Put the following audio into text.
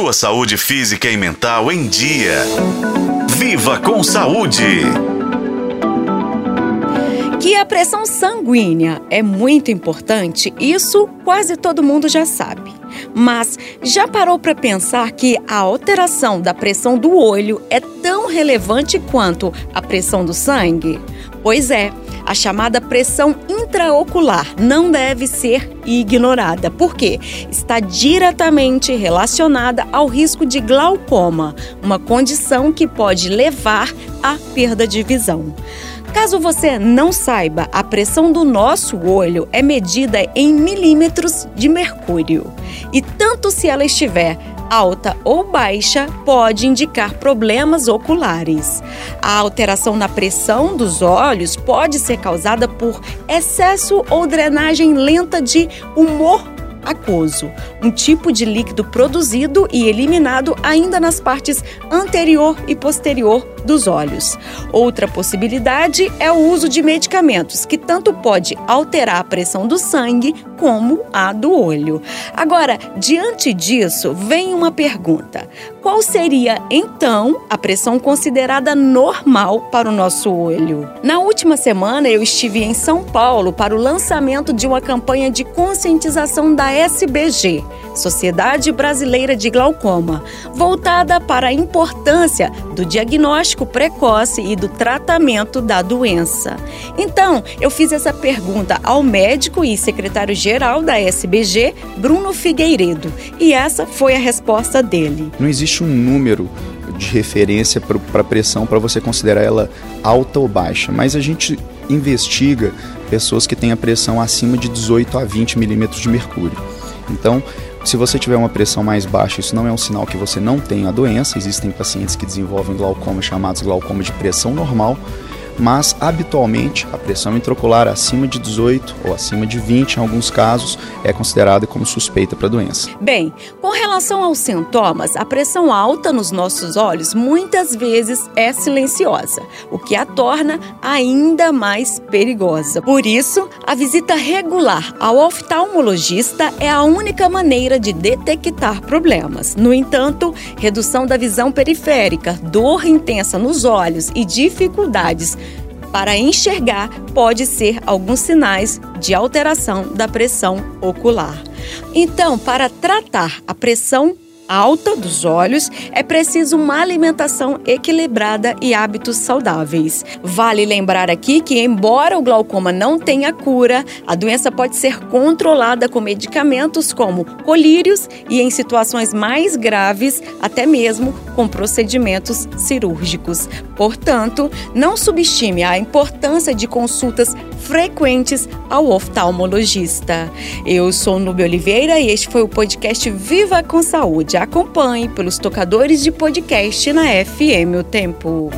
Sua saúde física e mental em dia. Viva com saúde! Que a pressão sanguínea é muito importante, isso quase todo mundo já sabe. Mas já parou para pensar que a alteração da pressão do olho é tão relevante quanto a pressão do sangue? Pois é, a chamada pressão intraocular não deve ser ignorada, porque está diretamente relacionada ao risco de glaucoma, uma condição que pode levar à perda de visão. Caso você não saiba, a pressão do nosso olho é medida em milímetros de mercúrio. E tanto se ela estiver alta ou baixa pode indicar problemas oculares. A alteração na pressão dos olhos pode ser causada por excesso ou drenagem lenta de humor aquoso, um tipo de líquido produzido e eliminado ainda nas partes anterior e posterior dos olhos. Outra possibilidade é o uso de medicamentos, que tanto pode alterar a pressão do sangue como a do olho. Agora, diante disso, vem uma pergunta: qual seria então a pressão considerada normal para o nosso olho? Na última semana, eu estive em São Paulo para o lançamento de uma campanha de conscientização da SBG, Sociedade Brasileira de Glaucoma, voltada para a importância do diagnóstico precoce e do tratamento da doença. Então, eu fiz essa pergunta ao médico e secretário-geral da SBG, Bruno Figueiredo, e essa foi a resposta dele. Não existe um número de referência para a pressão para você considerar ela alta ou baixa, mas a gente investiga pessoas que têm a pressão acima de 18 a 20 milímetros de mercúrio. Então, se você tiver uma pressão mais baixa, isso não é um sinal que você não tem a doença. Existem pacientes que desenvolvem glaucoma chamados glaucoma de pressão normal, mas habitualmente a pressão intraocular acima de 18 ou acima de 20, em alguns casos, é considerada como suspeita para a doença. Bem, com relação aos sintomas, a pressão alta nos nossos olhos muitas vezes é silenciosa, o que a torna ainda mais perigosa. Por isso, a visita regular ao oftalmologista é a única maneira de detectar problemas. No entanto, redução da visão periférica, dor intensa nos olhos e dificuldades para enxergar pode ser alguns sinais de alteração da pressão ocular. Então, para tratar a pressão alta dos olhos, é preciso uma alimentação equilibrada e hábitos saudáveis. Vale lembrar aqui que, embora o glaucoma não tenha cura, a doença pode ser controlada com medicamentos como colírios e, em situações mais graves, até mesmo com procedimentos cirúrgicos. Portanto, não subestime a importância de consultas frequentes ao oftalmologista. Eu sou Nubia Oliveira e este foi o podcast Viva com Saúde. Acompanhe pelos tocadores de podcast na FM O Tempo.